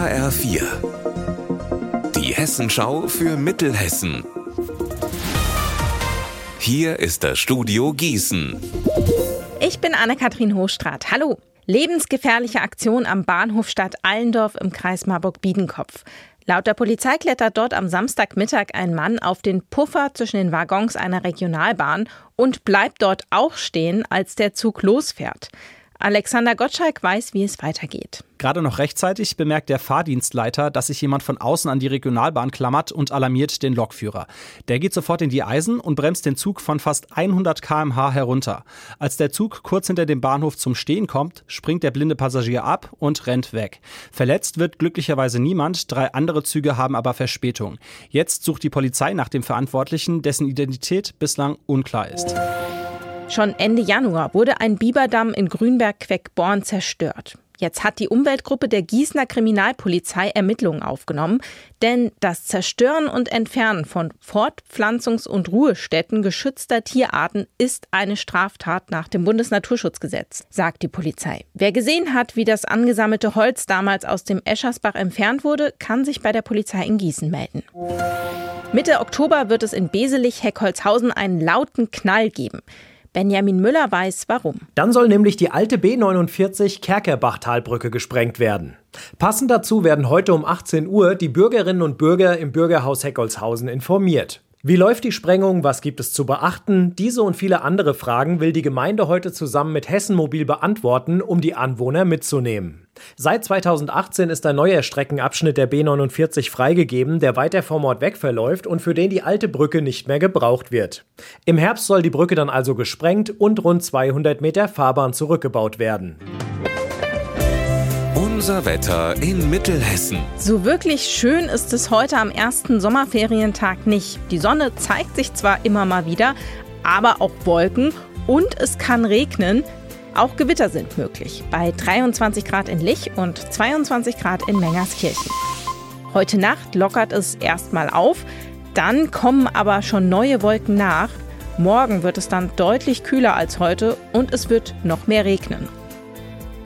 HR4. Die Hessenschau für Mittelhessen. Hier ist das Studio Gießen. Ich bin Anne-Kathrin Hochstrat. Hallo. Lebensgefährliche Aktion am Bahnhof Stadt Allendorf im Kreis Marburg-Biedenkopf. Laut der Polizei klettert dort am Samstagmittag ein Mann auf den Puffer zwischen den Waggons einer Regionalbahn und bleibt dort auch stehen, als der Zug losfährt. Alexander Gottschalk weiß, wie es weitergeht. Gerade noch rechtzeitig bemerkt der Fahrdienstleiter, dass sich jemand von außen an die Regionalbahn klammert und alarmiert den Lokführer. Der geht sofort in die Eisen und bremst den Zug von fast 100 km/h herunter. Als der Zug kurz hinter dem Bahnhof zum Stehen kommt, springt der blinde Passagier ab und rennt weg. Verletzt wird glücklicherweise niemand, drei andere Züge haben aber Verspätung. Jetzt sucht die Polizei nach dem Verantwortlichen, dessen Identität bislang unklar ist. Schon Ende Januar wurde ein Biberdamm in Grünberg-Queckborn zerstört. Jetzt hat die Umweltgruppe der Gießener Kriminalpolizei Ermittlungen aufgenommen, denn das Zerstören und Entfernen von Fortpflanzungs- und Ruhestätten geschützter Tierarten ist eine Straftat nach dem Bundesnaturschutzgesetz, sagt die Polizei. Wer gesehen hat, wie das angesammelte Holz damals aus dem Eschersbach entfernt wurde, kann sich bei der Polizei in Gießen melden. Mitte Oktober wird es in Beselich-Heckholzhausen einen lauten Knall geben. Benjamin Müller weiß warum. Dann soll nämlich die alte B49 Kerkerbachtalbrücke gesprengt werden. Passend dazu werden heute um 18 Uhr die Bürgerinnen und Bürger im Bürgerhaus Heckolshausen informiert. Wie läuft die Sprengung? Was gibt es zu beachten? Diese und viele andere Fragen will die Gemeinde heute zusammen mit Hessen Mobil beantworten, um die Anwohner mitzunehmen. Seit 2018 ist ein neuer Streckenabschnitt der B49 freigegeben, der weiter vom Ort weg verläuft und für den die alte Brücke nicht mehr gebraucht wird. Im Herbst soll die Brücke dann also gesprengt und rund 200 Meter Fahrbahn zurückgebaut werden. Unser Wetter in Mittelhessen. So wirklich schön ist es heute am ersten Sommerferientag nicht. Die Sonne zeigt sich zwar immer mal wieder, aber auch Wolken und es kann regnen. Auch Gewitter sind möglich. Bei 23 Grad in Lich und 22 Grad in Mengerskirchen. Heute Nacht lockert es erstmal auf, dann kommen aber schon neue Wolken nach. Morgen wird es dann deutlich kühler als heute und es wird noch mehr regnen.